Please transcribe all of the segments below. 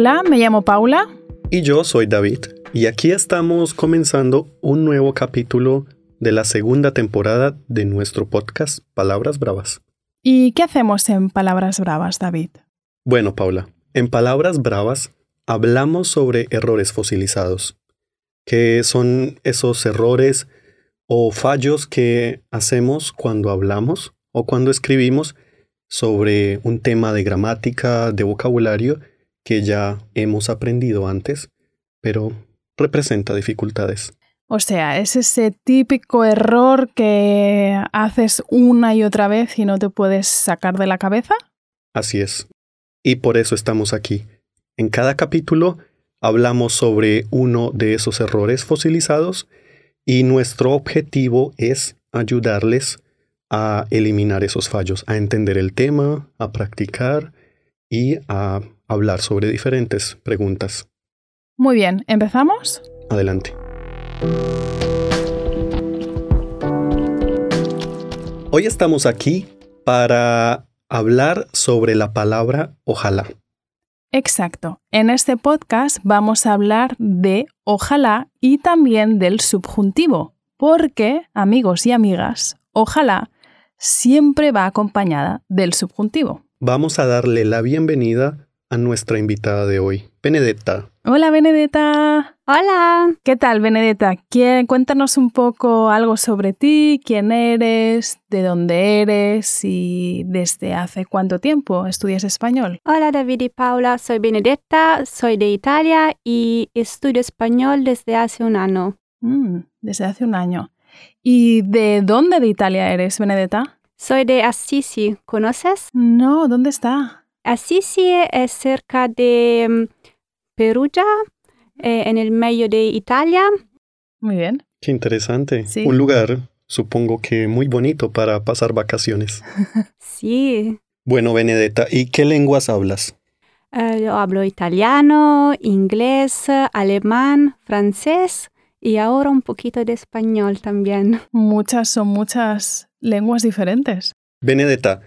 Hola, me llamo Paula. Y yo soy David. Y aquí estamos comenzando un nuevo capítulo de la segunda temporada de nuestro podcast Palabras Bravas. ¿Y qué hacemos en Palabras Bravas, David? Bueno, Paula, en Palabras Bravas hablamos sobre errores fosilizados, que son esos errores o fallos que hacemos cuando hablamos o cuando escribimos sobre un tema de gramática, de vocabulario que ya hemos aprendido antes, pero representa dificultades. O sea, es ese típico error que haces una y otra vez y no te puedes sacar de la cabeza. Así es. Y por eso estamos aquí. En cada capítulo hablamos sobre uno de esos errores fosilizados y nuestro objetivo es ayudarles a eliminar esos fallos, a entender el tema, a practicar y a hablar sobre diferentes preguntas. Muy bien, ¿empezamos? Adelante. Hoy estamos aquí para hablar sobre la palabra ojalá. Exacto. En este podcast vamos a hablar de ojalá y también del subjuntivo, porque, amigos y amigas, ojalá siempre va acompañada del subjuntivo. Vamos a darle la bienvenida a nuestra invitada de hoy, Benedetta. Hola, Benedetta. Hola. ¿Qué tal, Benedetta? Cuéntanos un poco algo sobre ti, quién eres, de dónde eres y desde hace cuánto tiempo estudias español. Hola, David y Paula. Soy Benedetta, soy de Italia y estudio español desde hace un año. Mm, desde hace un año. ¿Y de dónde de Italia eres, Benedetta? Soy de Assisi. ¿Conoces? No, ¿dónde está? Assisi es cerca de mm, Perugia, eh, en el medio de Italia. Muy bien. Qué interesante. Un lugar, supongo que muy bonito para pasar vacaciones. sí. Bueno, Benedetta, ¿y qué lenguas hablas? Eh, yo hablo italiano, inglés, alemán, francés y ahora un poquito de español también. Muchas, son muchas lenguas diferentes. Benedetta,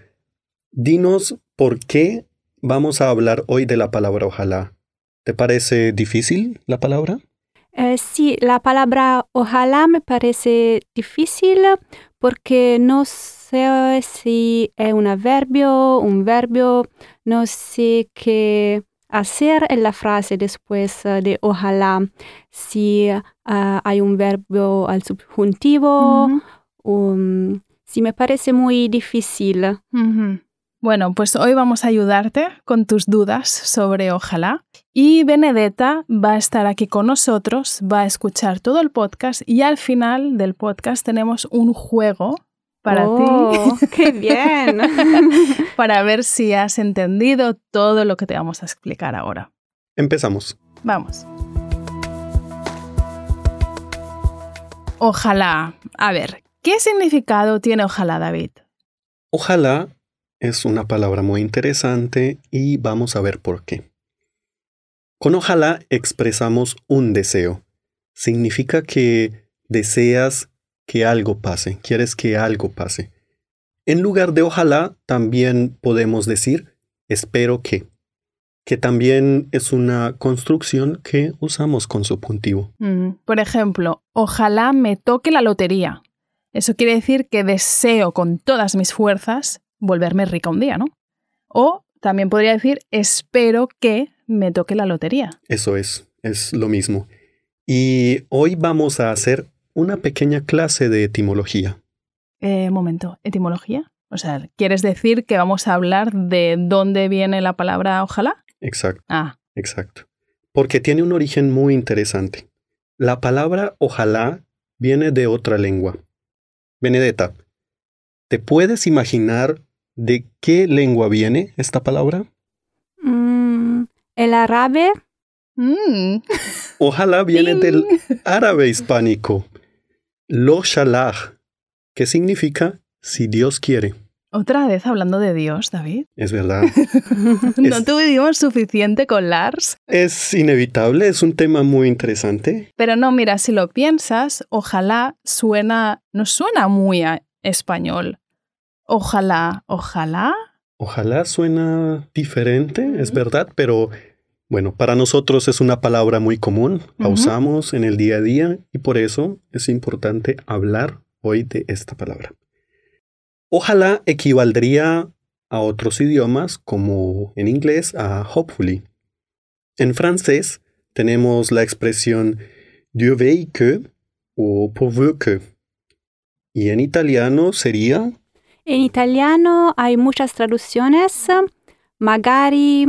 dinos ¿Por qué vamos a hablar hoy de la palabra ojalá? ¿Te parece difícil la palabra? Eh, sí, la palabra ojalá me parece difícil porque no sé si es un adverbio, un verbo, no sé qué hacer en la frase después eh, de ojalá, si eh, hay un verbo al subjuntivo, um, si me parece muy difícil. Bueno, pues hoy vamos a ayudarte con tus dudas sobre ojalá. Y Benedetta va a estar aquí con nosotros, va a escuchar todo el podcast y al final del podcast tenemos un juego para oh, ti. ¡Qué bien! para ver si has entendido todo lo que te vamos a explicar ahora. Empezamos. Vamos. Ojalá. A ver, ¿qué significado tiene ojalá, David? Ojalá es una palabra muy interesante y vamos a ver por qué. Con ojalá expresamos un deseo. Significa que deseas que algo pase, quieres que algo pase. En lugar de ojalá, también podemos decir espero que, que también es una construcción que usamos con subjuntivo. Mm, por ejemplo, ojalá me toque la lotería. Eso quiere decir que deseo con todas mis fuerzas volverme rica un día, ¿no? O también podría decir, espero que me toque la lotería. Eso es, es lo mismo. Y hoy vamos a hacer una pequeña clase de etimología. Eh, momento, ¿etimología? O sea, ¿quieres decir que vamos a hablar de dónde viene la palabra ojalá? Exacto. Ah. Exacto. Porque tiene un origen muy interesante. La palabra ojalá viene de otra lengua. Benedetta, ¿te puedes imaginar ¿De qué lengua viene esta palabra? Mm, el árabe. Mm. Ojalá viene del árabe hispánico. Lo shalach, que significa si Dios quiere. Otra vez hablando de Dios, David. Es verdad. no tuvimos suficiente con Lars. Es inevitable, es un tema muy interesante. Pero no, mira, si lo piensas, ojalá suena, no suena muy a español. Ojalá, ojalá. Ojalá suena diferente, es verdad, pero Bueno, para nosotros es una palabra muy común, la usamos en el día a día y por eso es importante hablar hoy de esta palabra. Ojalá equivaldría a otros idiomas como en inglés a hopefully. En francés tenemos la expresión Dieu veuille que o pourvu que. Y en italiano sería En italiano hay muchas traducciones. Magari,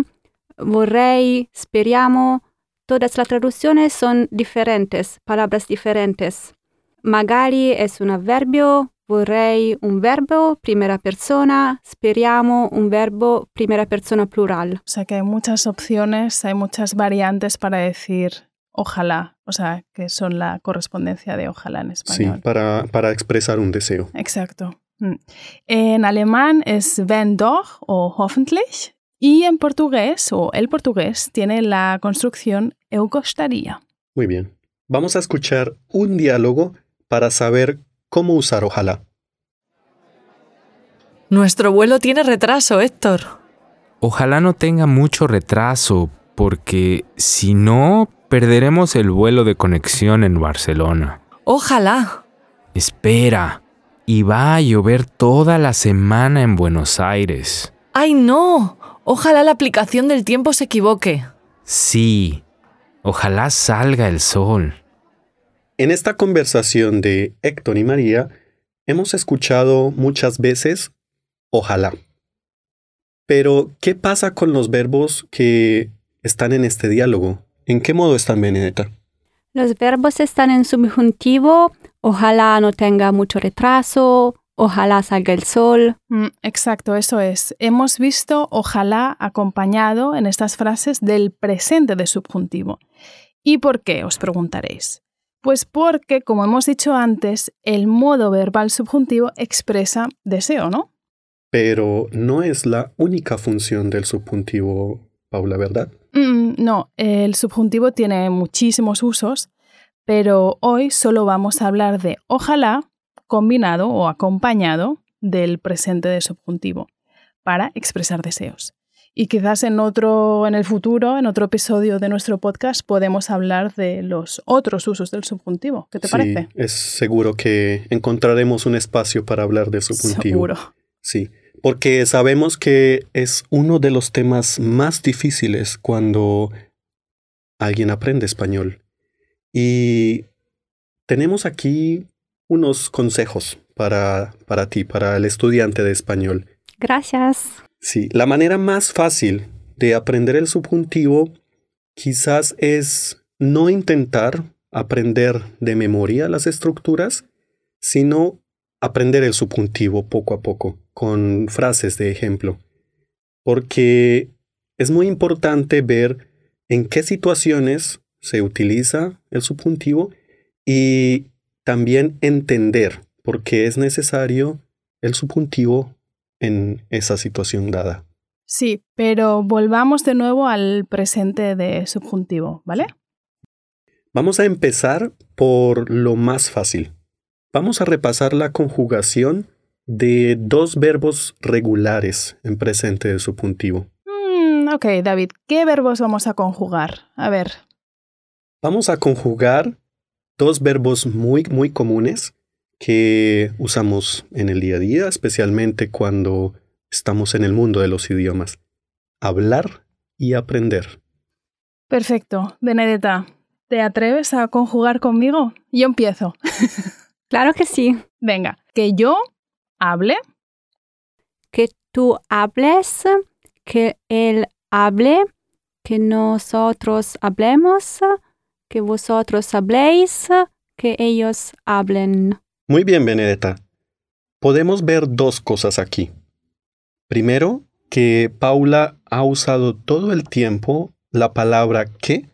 vorrei, speriamo. Todas las traducciones son diferentes, palabras diferentes. Magari es un adverbio, vorrei un verbo, primera persona, speriamo un verbo, primera persona plural. O sea que hay muchas opciones, hay muchas variantes para decir ojalá, o sea que son la correspondencia de ojalá en sí, español. para, para expresar un deseo. Exacto. Mm. En alemán es wenn doch o hoffentlich y en portugués o el portugués tiene la construcción eu gostaria. Muy bien. Vamos a escuchar un diálogo para saber cómo usar ojalá. Nuestro vuelo tiene retraso, Héctor. Ojalá no tenga mucho retraso, porque si no, perderemos el vuelo de conexión en Barcelona. Ojalá. Espera, y va a llover toda la semana en Buenos Aires. ¡Ay, no! Ojalá la aplicación del tiempo se equivoque. Sí, ojalá salga el sol. En esta conversación de Héctor y María hemos escuchado muchas veces ojalá. Pero, ¿qué pasa con los verbos que están en este diálogo? ¿En qué modo están, Benedetta? Los verbos están en subjuntivo. Ojalá no tenga mucho retraso. Ojalá salga el sol. Mm, Exacto, eso es. Hemos visto ojalá acompañado en estas frases del presente de subjuntivo. ¿Y por qué? Os preguntaréis. Pues porque, como hemos dicho antes, el modo verbal subjuntivo expresa deseo, ¿no? Pero no es la única función del subjuntivo, Paula, ¿verdad? Mm, no, el subjuntivo tiene muchísimos usos, pero hoy solo vamos a hablar de ojalá combinado o acompañado del presente de subjuntivo para expresar deseos. Y quizás en otro, en el futuro, en otro episodio de nuestro podcast, podemos hablar de los otros usos del subjuntivo. ¿Qué te sí, parece? es seguro que encontraremos un espacio para hablar del subjuntivo. Seguro. Sí, porque sabemos que es uno de los temas más difíciles cuando alguien aprende español. Y tenemos aquí unos consejos para, para ti, para el estudiante de español. Gracias. Sí, la manera más fácil de aprender el subjuntivo quizás es no intentar aprender de memoria las estructuras, sino aprender el subjuntivo poco a poco, con frases de ejemplo. Porque es muy importante ver en qué situaciones se utiliza el subjuntivo y también entender por qué es necesario el subjuntivo en esa situación dada. Sí, pero volvamos de nuevo al presente de subjuntivo, ¿vale? Vamos a empezar por lo más fácil. Vamos a repasar la conjugación de dos verbos regulares en presente de subjuntivo. Mm, ok, David, ¿qué verbos vamos a conjugar? A ver. Vamos a conjugar dos verbos muy, muy comunes que usamos en el día a día, especialmente cuando estamos en el mundo de los idiomas. Hablar y aprender. Perfecto. Benedetta, ¿te atreves a conjugar conmigo? Yo empiezo. Claro que sí. Venga, que yo hable, Que tú hables, que él hable, que nosotros hablemos, que vosotros habléis, que ellos hablen. Muy bien, Benedetta. Podemos ver dos cosas aquí. Primero, que Paula ha usado todo el tiempo la palabra que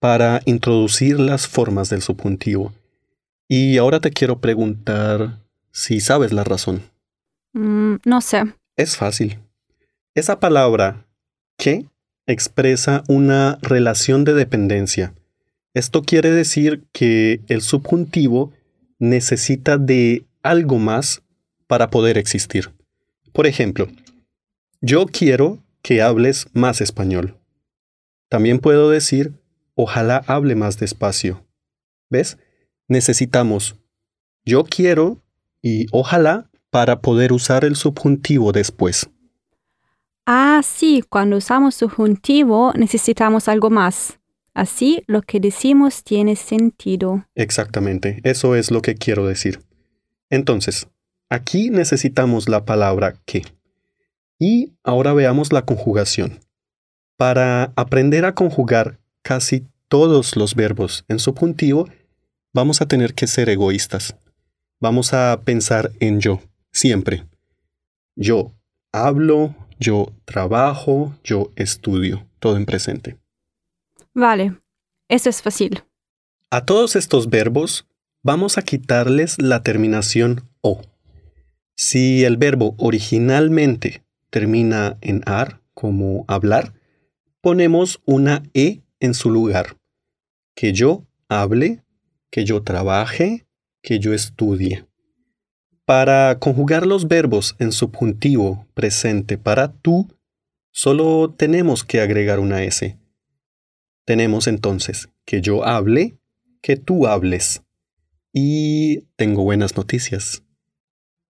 para introducir las formas del subjuntivo. Y ahora te quiero preguntar si sabes la razón. Mm, no sé. Es fácil. Esa palabra que expresa una relación de dependencia. Esto quiere decir que el subjuntivo necesita de algo más para poder existir. Por ejemplo, yo quiero que hables más español. También puedo decir, ojalá hable más despacio. ¿Ves? Necesitamos yo quiero y ojalá para poder usar el subjuntivo después. Ah, sí, cuando usamos subjuntivo necesitamos algo más. Así lo que decimos tiene sentido. Exactamente, eso es lo que quiero decir. Entonces, aquí necesitamos la palabra que. Y ahora veamos la conjugación. Para aprender a conjugar casi todos los verbos en subjuntivo, vamos a tener que ser egoístas. Vamos a pensar en yo, siempre. Yo hablo, yo trabajo, yo estudio, todo en presente. Vale, eso es fácil. A todos estos verbos vamos a quitarles la terminación o. Si el verbo originalmente termina en ar, como hablar, ponemos una e en su lugar. Que yo hable, que yo trabaje, que yo estudie. Para conjugar los verbos en subjuntivo presente para tú, solo tenemos que agregar una S. Tenemos entonces que yo hable, que tú hables. Y tengo buenas noticias.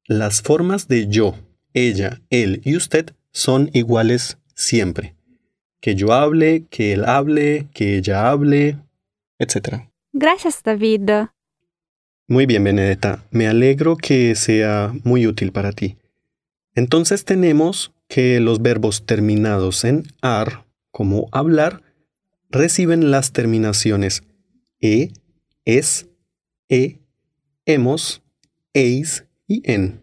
Las formas de yo, ella, él y usted son iguales siempre. Que yo hable, que él hable, que ella hable, etc. Gracias, David. Muy bien, Benedetta. Me alegro que sea muy útil para ti. Entonces tenemos que los verbos terminados en ar, como hablar, reciben las terminaciones e, es, e, hemos, eis y en.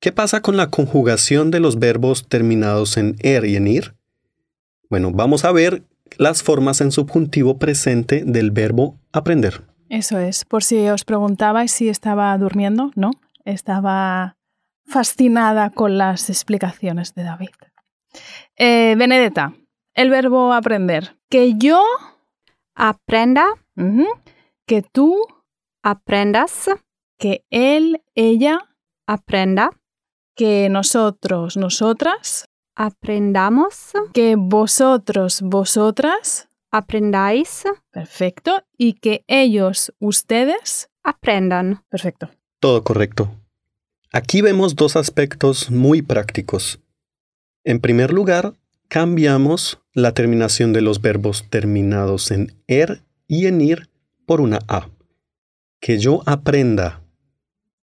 ¿Qué pasa con la conjugación de los verbos terminados en er y en ir? Bueno, vamos a ver las formas en subjuntivo presente del verbo aprender. Eso es. Por si os preguntabais si estaba durmiendo, no. Estaba fascinada con las explicaciones de David. Eh, Benedetta, el verbo aprender. Que yo. Aprenda. Que tú. Aprendas. Que él, ella. Aprenda. Que nosotros, nosotras. Aprendamos. Que vosotros, vosotras. Aprendáis. Perfecto. Y que ellos, ustedes. Aprendan. Perfecto. Todo correcto. Aquí vemos dos aspectos muy prácticos. En primer lugar, cambiamos la terminación de los verbos terminados en er y en ir por una a. Que yo aprenda.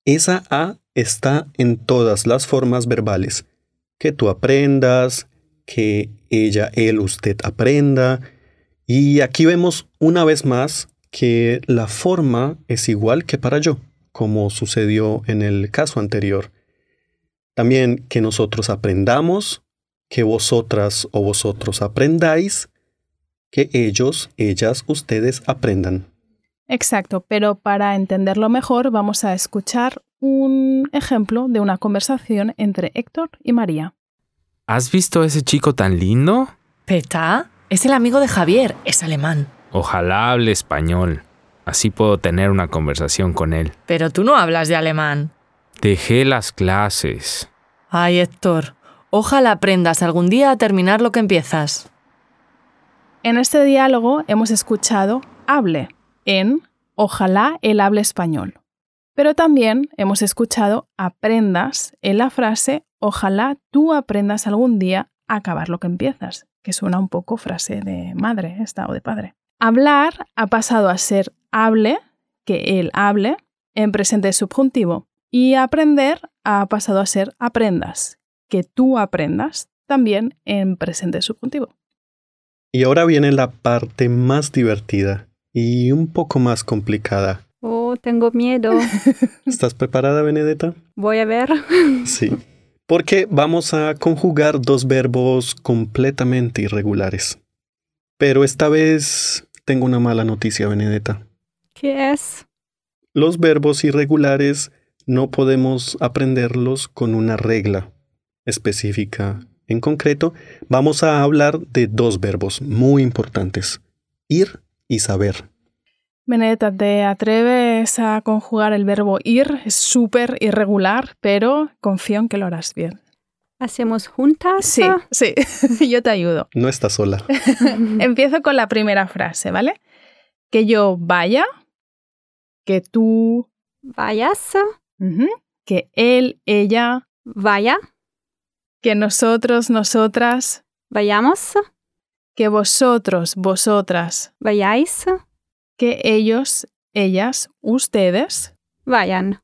Esa a está en todas las formas verbales. Que tú aprendas, que ella, él, usted aprenda. Y aquí vemos una vez más que la forma es igual que para yo, como sucedió en el caso anterior. También que nosotros aprendamos, que vosotras o vosotros aprendáis, que ellos, ellas, ustedes aprendan. Exacto, pero para entenderlo mejor vamos a escuchar un ejemplo de una conversación entre Héctor y María. ¿Has visto a ese chico tan lindo? Peta es el amigo de Javier, es alemán. Ojalá hable español. Así puedo tener una conversación con él. Pero tú no hablas de alemán. Dejé las clases. Ay, Héctor, ojalá aprendas algún día a terminar lo que empiezas. En este diálogo hemos escuchado hable en ojalá él hable español. Pero también hemos escuchado aprendas en la frase ojalá tú aprendas algún día a acabar lo que empiezas, que suena un poco frase de madre esta o de padre. Hablar ha pasado a ser hable, que él hable, en presente subjuntivo. Y aprender ha pasado a ser aprendas, que tú aprendas, también en presente subjuntivo. Y ahora viene la parte más divertida y un poco más complicada. Oh, tengo miedo. ¿Estás preparada, Benedetta? Voy a ver. Sí. Porque vamos a conjugar dos verbos completamente irregulares. Pero esta vez tengo una mala noticia, Benedetta. ¿Qué es? Los verbos irregulares no podemos aprenderlos con una regla específica. En concreto, vamos a hablar de dos verbos muy importantes, ir y saber. Benedetta, ¿te atreves a conjugar el verbo ir? Es súper irregular, pero confío en que lo harás bien. hacemos juntas. Sí, sí, yo te ayudo. No estás sola. Empiezo con la primera frase, ¿vale? Que yo vaya, que tú, Vayas, que él, ella, vaya, que nosotros, nosotras, vayamos, que vosotros, vosotras, vayáis, que ellos, ellas, ustedes. vayan.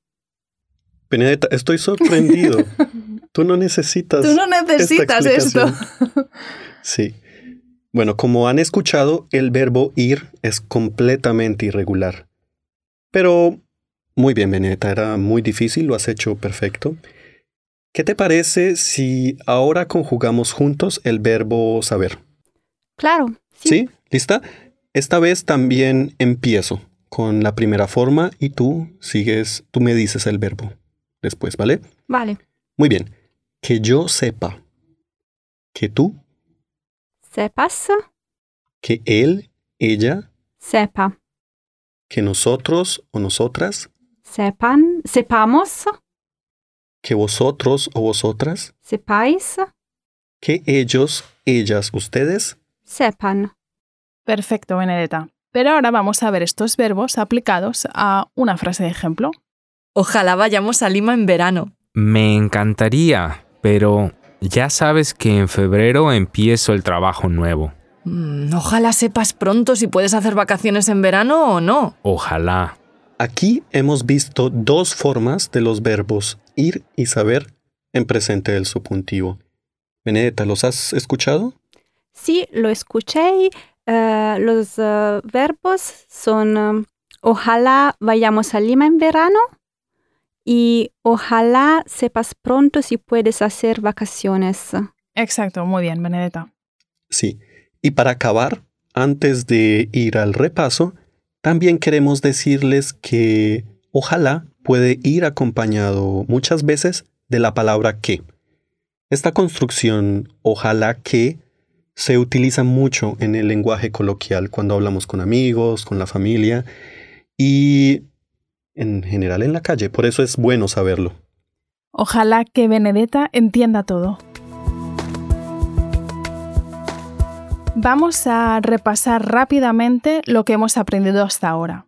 Benedetta, estoy sorprendido. Tú no necesitas. Tú no necesitas esto. explicación. Sí. Bueno, como han escuchado, el verbo ir es completamente irregular. Pero muy bien, Benedetta, era muy difícil, lo has hecho perfecto. ¿Qué te parece si ahora conjugamos juntos el verbo saber? Claro, sí. ¿Sí? ¿Lista? Esta vez también empiezo con la primera forma y tú sigues, tú me dices el verbo después, ¿vale? Vale. Muy bien. Que yo sepa. Que tú, Sepas, que él, ella, sepa. que nosotros o nosotras, Sepan, sepamos, que vosotros o vosotras, sepáis, que ellos, ellas, ustedes. sepan. Perfecto, Benedetta. Pero ahora vamos a ver estos verbos aplicados a una frase de ejemplo. Ojalá vayamos a Lima en verano. Me encantaría, pero ya sabes que en febrero empiezo el trabajo nuevo. Mm, ojalá sepas pronto si puedes hacer vacaciones en verano o no. Ojalá. Aquí hemos visto dos formas de los verbos ir y saber en presente del subjuntivo. Benedetta, ¿los has escuchado? Sí, lo escuché. eh, los eh, verbos son eh, ojalá vayamos a Lima en verano y ojalá sepas pronto si puedes hacer vacaciones. Exacto, muy bien, Benedetta. Sí. Y para acabar, antes de ir al repaso, también queremos decirles que ojalá puede ir acompañado muchas veces de la palabra que. Esta construcción ojalá que se utiliza mucho en el lenguaje coloquial cuando hablamos con amigos, con la familia y en general en la calle. Por eso es bueno saberlo. Ojalá que Benedetta entienda todo. Vamos a repasar rápidamente lo que hemos aprendido hasta ahora.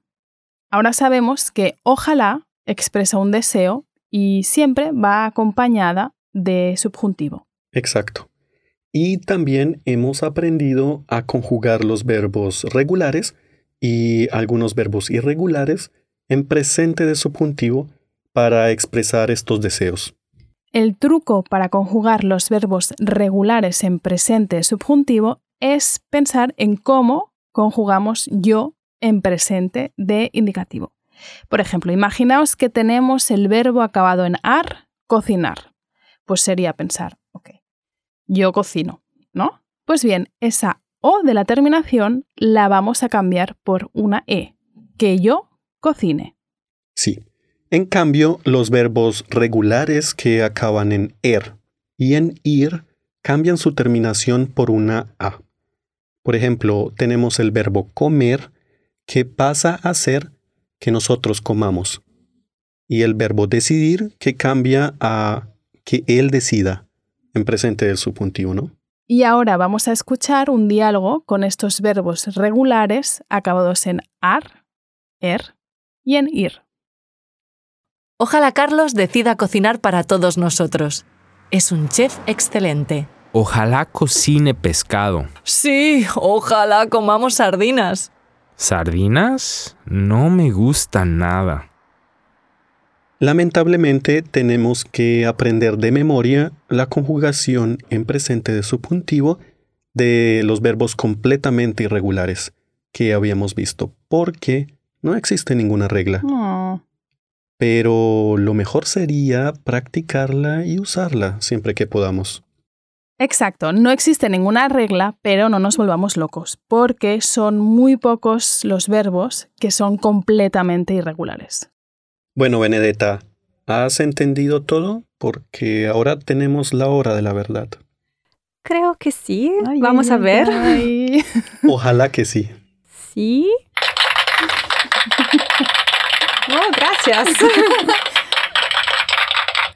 Ahora sabemos que ojalá expresa un deseo y siempre va acompañada de subjuntivo. Exacto. Y también hemos aprendido a conjugar los verbos regulares y algunos verbos irregulares en presente de subjuntivo para expresar estos deseos. El truco para conjugar los verbos regulares en presente subjuntivo es pensar en cómo conjugamos yo en presente de indicativo. Por ejemplo, imaginaos que tenemos el verbo acabado en ar, cocinar. Pues sería pensar, ok, yo cocino, ¿no? Pues bien, esa O de la terminación la vamos a cambiar por una E, que yo cocine. Sí. En cambio, los verbos regulares que acaban en er y en ir cambian su terminación por una A. Por ejemplo, tenemos el verbo comer que pasa a ser que nosotros comamos. Y el verbo decidir que cambia a que él decida en presente del subjuntivo, ¿no? Y ahora vamos a escuchar un diálogo con estos verbos regulares acabados en ar, er y en ir. Ojalá Carlos decida cocinar para todos nosotros. Es un chef excelente. Ojalá cocine pescado. Sí, ojalá comamos sardinas. ¿Sardinas? No me gustan nada. Lamentablemente tenemos que aprender de memoria la conjugación en presente de subjuntivo de los verbos completamente irregulares que habíamos visto, porque no existe ninguna regla. Pero lo mejor sería practicarla y usarla siempre que podamos. Exacto, no existe ninguna regla, pero no nos volvamos locos, porque son muy pocos los verbos que son completamente irregulares. Bueno, Benedetta, ¿has entendido todo? Porque ahora tenemos la hora de la verdad. Creo que sí. Ay, Vamos ay, a ver. ay. Ojalá que sí. Sí. Oh, gracias.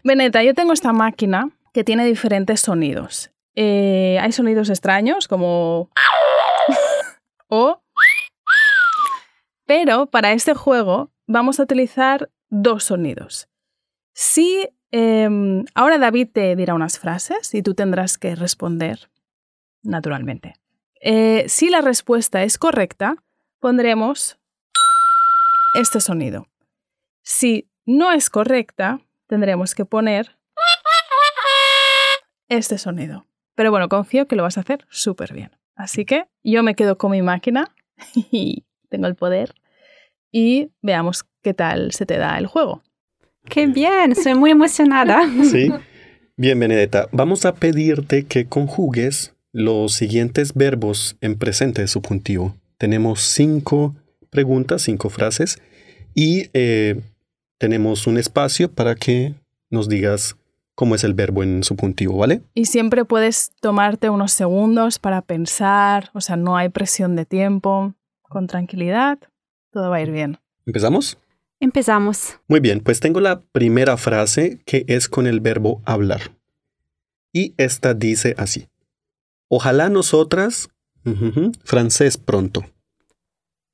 Beneta, yo tengo esta máquina que tiene diferentes sonidos. Eh, hay sonidos extraños como... o... Pero para este juego vamos a utilizar dos sonidos. Si em, ahora David te dirá unas frases y tú tendrás que responder naturalmente. Eh, si la respuesta es correcta, pondremos este sonido. Si no es correcta, tendremos que poner este sonido. Pero bueno, confío que lo vas a hacer súper bien. Así que yo me quedo con mi máquina y tengo el poder y veamos qué tal se te da el juego. Qué bien, soy muy emocionada. Sí. Bien, Benedetta, vamos a pedirte que conjugues los siguientes verbos en presente subjuntivo. Tenemos cinco preguntas, cinco frases y eh, tenemos un espacio para que nos digas cómo es el verbo en subjuntivo, ¿vale? Y siempre puedes tomarte unos segundos para pensar, o sea, no hay presión de tiempo, con tranquilidad, todo va a ir bien. ¿Empezamos? Empezamos. Muy bien, pues tengo la primera frase que es con el verbo hablar. Y esta dice así. Ojalá nosotras, francés pronto.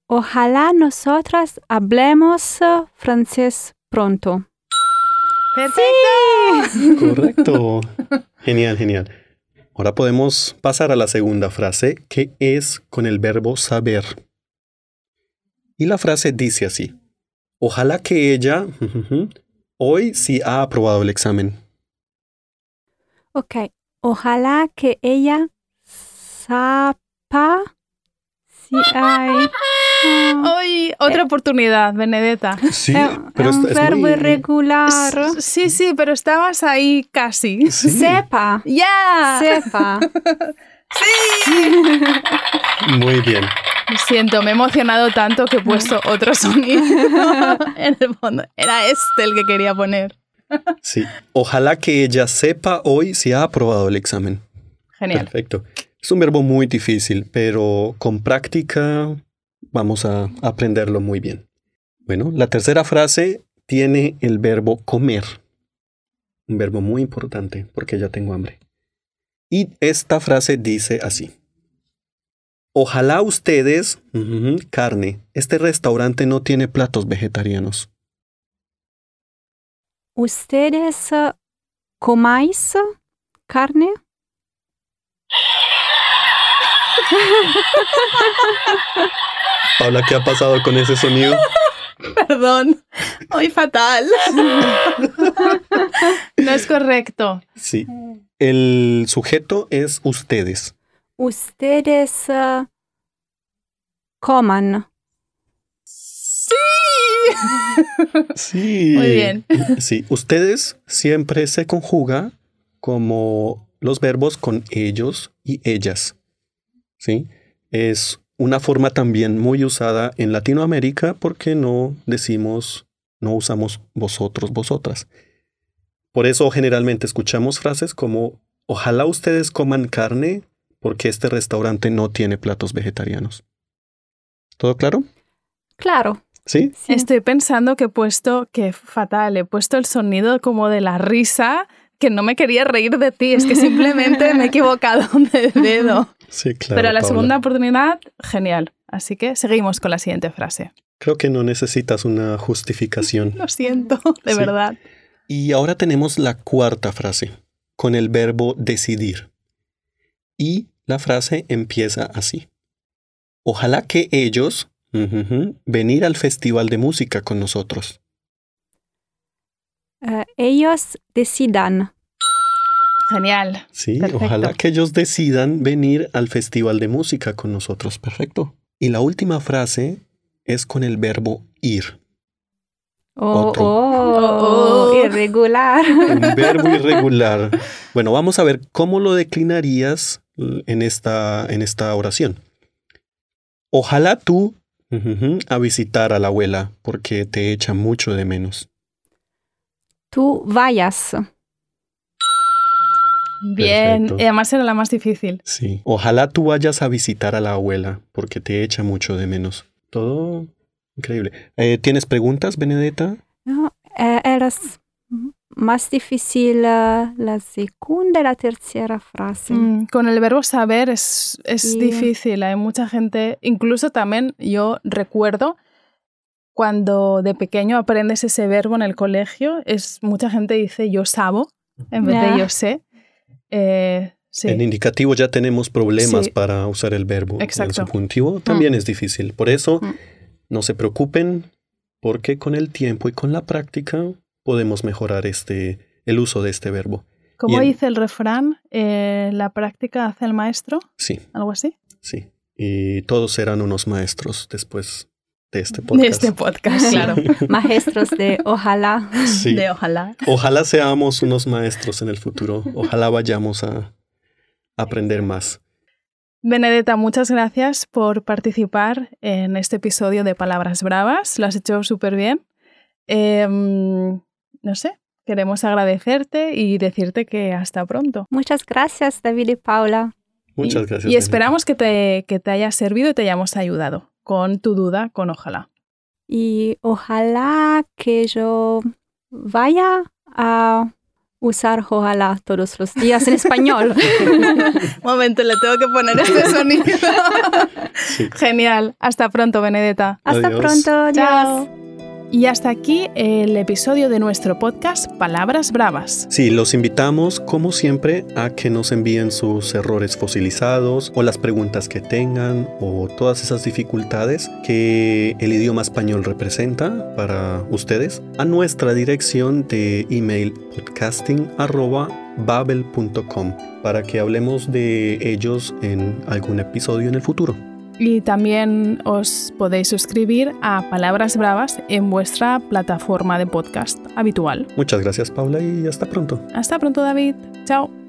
Ojalá nosotras hablemos francés pronto. ¡Perfecto! Correcto. Genial, genial. Ahora podemos pasar a la segunda frase que es con el verbo saber. Y la frase dice así. Ojalá que ella hoy sí ha aprobado el examen. Ok. Ojalá que ella sepa si hay Hoy otra oportunidad, Benedetta. Sí, eh, pero es- verbo muy- irregular. S- Sí, sí, pero estabas ahí casi. Sí, Sepa. ¡Ya! Sepa. muy bien. Lo siento, me he emocionado tanto que he puesto otro sonido. en el fondo, era este el que quería poner. Sí. Ojalá que ella sepa hoy si ha aprobado el examen. Genial. Perfecto. Es un verbo muy difícil, pero con práctica vamos a aprenderlo muy bien. Bueno, la tercera frase tiene el verbo comer. Un verbo muy importante porque ya tengo hambre. Y esta frase dice así. Ojalá ustedes, carne, este restaurante no tiene platos vegetarianos. ¿Ustedes uh, comáis uh, carne? Paula, ¿qué ha pasado con ese sonido? Perdón, hoy fatal. no es correcto. Sí. El sujeto es ustedes. ¿Ustedes uh, coman? Sí. Muy bien. Sí, ustedes siempre se conjuga como los verbos con ellos y ellas. ¿Sí? Es una forma también muy usada en Latinoamérica porque no decimos, no usamos vosotros, vosotras. Por eso generalmente escuchamos frases como ojalá ustedes coman carne porque este restaurante no tiene platos vegetarianos. ¿Todo claro? Claro. ¿Sí? sí. Estoy pensando que he puesto, que fatal, he puesto el sonido como de la risa, que no me quería reír de ti, es que simplemente me he equivocado de dedo. Sí, claro. Pero la Paula. segunda oportunidad, genial. Así que seguimos con la siguiente frase. Creo que no necesitas una justificación. Lo siento, de Sí. verdad. Y ahora tenemos la cuarta frase, con el verbo decidir. Y la frase empieza así. Ojalá que ellos ujujú, venir al festival de música con nosotros. Uh, ellos decidan. Genial. Sí, Perfecto. ojalá que ellos decidan venir al festival de música con nosotros. Perfecto. Y la última frase es con el verbo ir. Oh, Otro. oh, Oh. irregular. Un verbo irregular. Bueno, vamos a ver cómo lo declinarías en esta, en esta oración. Ojalá tú a visitar a la abuela porque te echa mucho de menos. Tú vayas. Bien. Perfecto. Y además era la más difícil. Sí. Ojalá tú vayas a visitar a la abuela porque te echa mucho de menos. Todo increíble. Eh, ¿Tienes preguntas, Benedetta? No, eh, eres más difícil la, la segunda y la tercera frase. Mm, con el verbo saber es, es Sí. difícil. Hay mucha gente, incluso también yo recuerdo cuando de pequeño aprendes ese verbo en el colegio, es mucha gente dice yo sabo en vez de yo sé. Eh, sí. En indicativo ya tenemos problemas Sí. para usar el verbo. Exacto. En subjuntivo también es difícil. Por eso, Mm. no se preocupen, porque con el tiempo y con la práctica podemos mejorar este, el uso de este verbo. Como en- dice el refrán, eh, la práctica hace el maestro, Sí, algo así. sí. Y todos serán unos maestros después de este De podcast. este podcast, claro. Maestros de ojalá. Sí. De ojalá. Ojalá seamos unos maestros en el futuro. Ojalá vayamos a aprender más. Benedetta, muchas gracias por participar en este episodio de Palabras Bravas. Lo has hecho súper bien. Em, no sé, queremos agradecerte y decirte que hasta pronto. Muchas gracias, David y Paula. Muchas Y- gracias. Y Benedetta. esperamos que te, que te haya servido y te hayamos ayudado con tu duda, con ojalá. Y ojalá que yo vaya a usar ojalá todos los días en español. Momento, le tengo que poner este sonido. Sí. Genial. Hasta pronto, Benedetta. Hasta Adiós. pronto. Adiós. Chao. Y hasta aquí el episodio de nuestro podcast Palabras Bravas. Sí, los invitamos, como siempre, a que nos envíen sus errores fosilizados o las preguntas que tengan o todas esas dificultades que el idioma español representa para ustedes a nuestra dirección de email podcasting@babel.com para que hablemos de ellos en algún episodio en el futuro. Y también os podéis suscribir a Palabras Bravas en vuestra plataforma de podcast habitual. Muchas gracias Paula y hasta pronto. Hasta pronto, David. Chao.